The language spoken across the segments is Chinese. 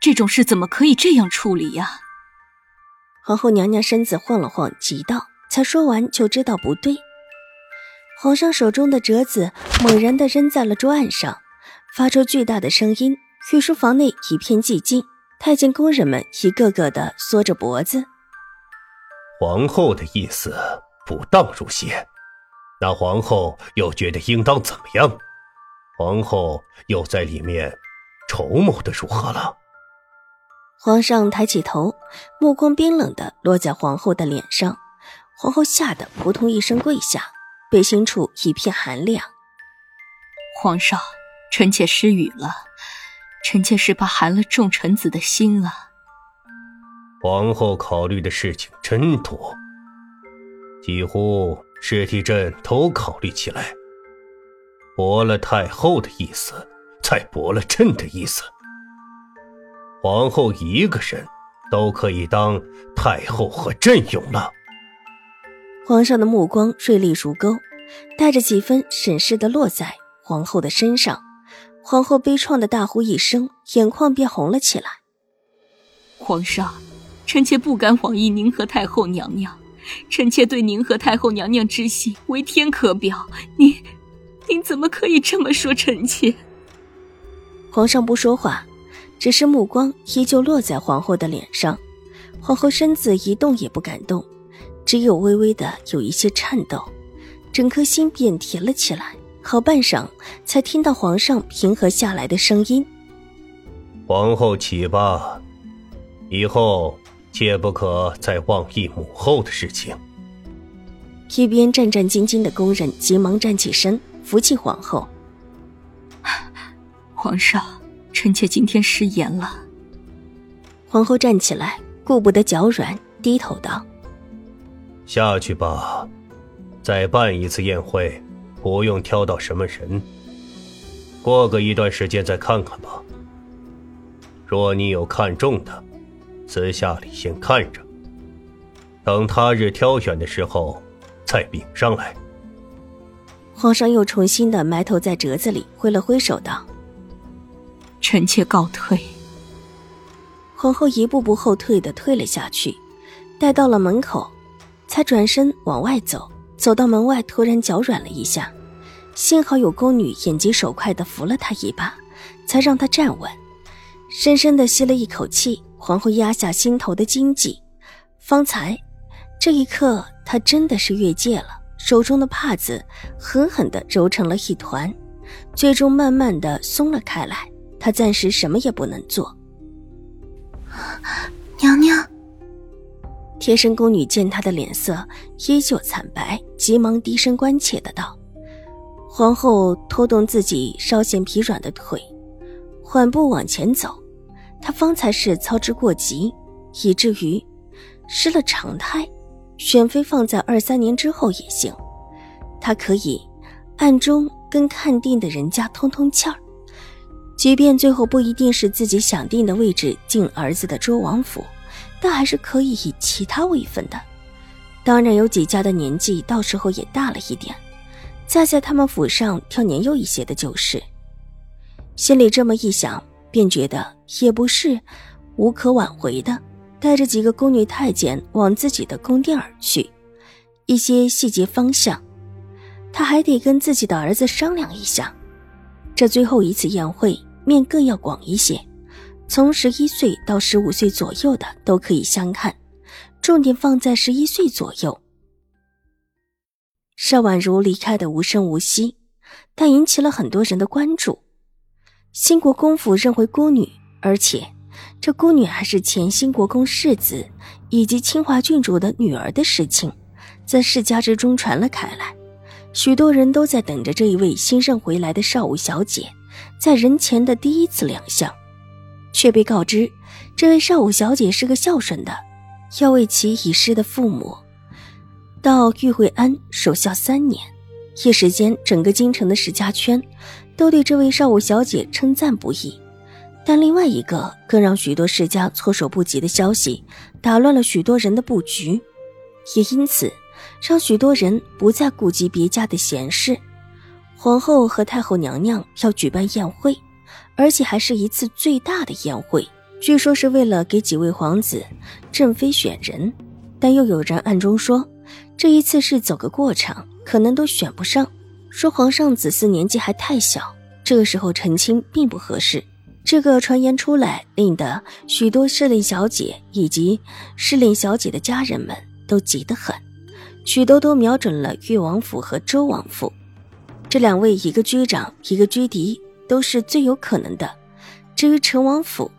这种事怎么可以这样处理呀？皇后娘娘身子晃了晃，急道：“才说完就知道不对。”皇上手中的折子猛然的扔在了桌案上，发出巨大的声音。御书房内一片寂静，太监宫人们一个个的缩着脖子。皇后的意思不当如些，那皇后又觉得应当怎么样？皇后又在里面筹谋的如何了？皇上抬起头，目光冰冷的落在皇后的脸上。皇后吓得扑通一声跪下，背心处一片寒凉。皇上，臣妾失语了，臣妾是怕寒了众臣子的心啊。皇后考虑的事情真多，几乎是替朕都考虑起来，驳了太后的意思，再驳了朕的意思。皇后一个人都可以当太后和朕用了。皇上的目光锐利如钩，带着几分审视的落在皇后的身上。皇后悲怆的大呼一声，眼眶便红了起来。皇上，臣妾不敢枉意您和太后娘娘，臣妾对您和太后娘娘之心为天可表。您，您怎么可以这么说臣妾？皇上不说话。只是目光依旧落在皇后的脸上，皇后身子一动也不敢动，只有微微的有一些颤抖，整颗心便甜了起来。好半晌，才听到皇上平和下来的声音：“皇后起吧，以后切不可再妄议母后的事情。”一边战战兢兢的宫人急忙站起身，扶起皇后：“皇上。”臣妾今天失言了。皇后站起来，顾不得脚软，低头道：“下去吧，再办一次宴会，不用挑到什么人。过个一段时间再看看吧。若你有看中的，私下里先看着，等他日挑选的时候再禀上来。”皇上又重新的埋头在折子里，挥了挥手道。臣妾告退。皇后一步步后退的退了下去，待到了门口，才转身往外走。走到门外，突然脚软了一下，幸好有宫女眼疾手快的扶了她一把，才让她站稳。深深的吸了一口气，皇后压下心头的惊悸。方才，这一刻，她真的是越界了。手中的帕子狠狠的揉成了一团，最终慢慢的松了开来。他暂时什么也不能做。娘娘，贴身宫女见她的脸色依旧惨白，急忙低声关切的道：“皇后拖动自己稍显疲软的腿，缓步往前走。她方才是操之过急，以至于失了常态。选妃放在二三年之后也行，她可以暗中跟看定的人家通通气儿。”即便最后不一定是自己想定的位置进儿子的周王府，但还是可以以其他位分的。当然，有几家的年纪到时候也大了一点，再在他们府上挑年幼一些的就是。心里这么一想，便觉得也不是无可挽回的，带着几个宫女太监往自己的宫殿而去。一些细节方向，他还得跟自己的儿子商量一下。这最后一次宴会。面更要广一些，从十一岁到十五岁左右的都可以相看，重点放在十一岁左右。邵婉如离开的无声无息，但引起了很多人的关注。新国公府认为孤女，而且这孤女还是前新国公世子以及清华郡主的女儿的事情，在世家之中传了开来，许多人都在等着这一位新任回来的少武小姐。在人前的第一次亮相，却被告知，这位少武小姐是个孝顺的，要为其已逝的父母到玉惠庵守孝三年。一时间，整个京城的史家圈都对这位少武小姐称赞不已。但另外一个更让许多世家措手不及的消息，打乱了许多人的布局，也因此让许多人不再顾及别家的闲事。皇后和太后娘娘要举办宴会，而且还是一次最大的宴会，据说是为了给几位皇子正妃选人，但又有人暗中说，这一次是走个过场，可能都选不上。说皇上子嗣年纪还太小，这个时候成亲并不合适。这个传言出来，令得许多侍令小姐以及侍令小姐的家人们都急得很，许多都瞄准了越王府和周王府。这两位，一个居长，一个居敌，都是最有可能的。至于陈王府，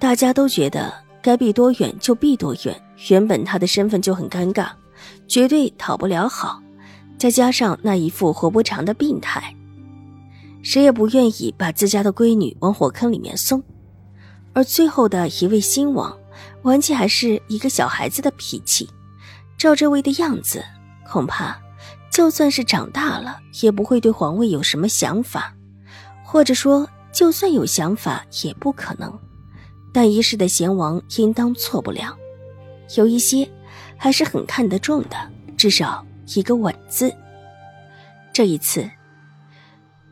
大家都觉得该避多远就避多远。原本他的身份就很尴尬，绝对讨不了好，再加上那一副活不长的病态。谁也不愿意把自家的闺女往火坑里面送，而最后的一位新王，完全还是一个小孩子的脾气。照这位的样子，恐怕就算是长大了，也不会对皇位有什么想法，或者说，就算有想法，也不可能。但一世的贤王应当错不了，有一些还是很看得重的，至少一个稳字。这一次。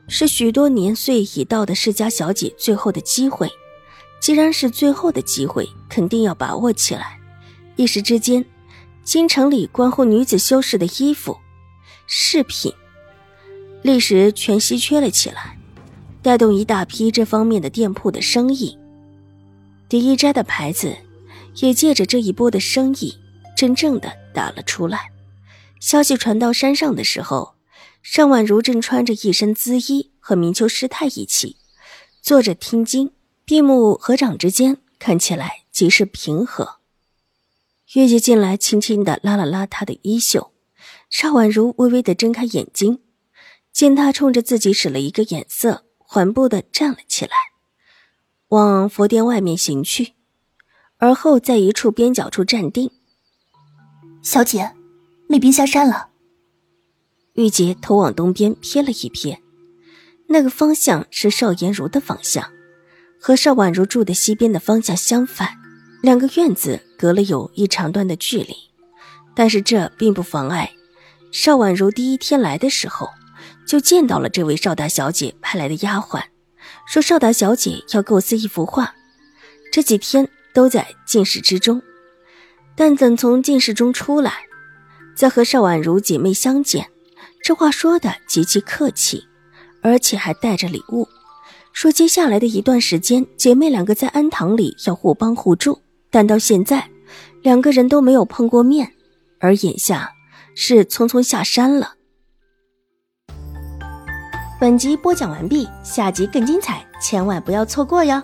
是许多年岁已到的世家小姐最后的机会，既然是最后的机会，肯定要把握起来。一时之间，京城里关乎女子修饰的衣服、饰品，立时全稀缺了起来，带动一大批这方面的店铺的生意。第一斋的牌子，也借着这一波的生意，真正的打了出来。消息传到山上的时候。尚婉如正穿着一身姿衣，和明秋师太一起坐着听经，闭目合掌之间，看起来极是平和。月姐进来，轻轻的拉了拉她的衣袖，邵婉如微微的睁开眼睛，见他冲着自己使了一个眼色，缓步的站了起来，往佛殿外面行去，而后在一处边角处站定。小姐，那边下山了。玉洁头往东边瞥了一瞥，那个方向是邵颜如的方向，和邵婉如住的西边的方向相反，两个院子隔了有一长段的距离。但是这并不妨碍邵婉如第一天来的时候就见到了这位邵大小姐派来的丫鬟，说邵大小姐要构思一幅画，这几天都在进室之中，但等从进室中出来，再和邵婉如姐妹相见。这话说的极其客气，而且还带着礼物，说接下来的一段时间，姐妹两个在安堂里要互帮互助。但到现在，两个人都没有碰过面，而眼下是匆匆下山了。本集播讲完毕，下集更精彩，千万不要错过哟。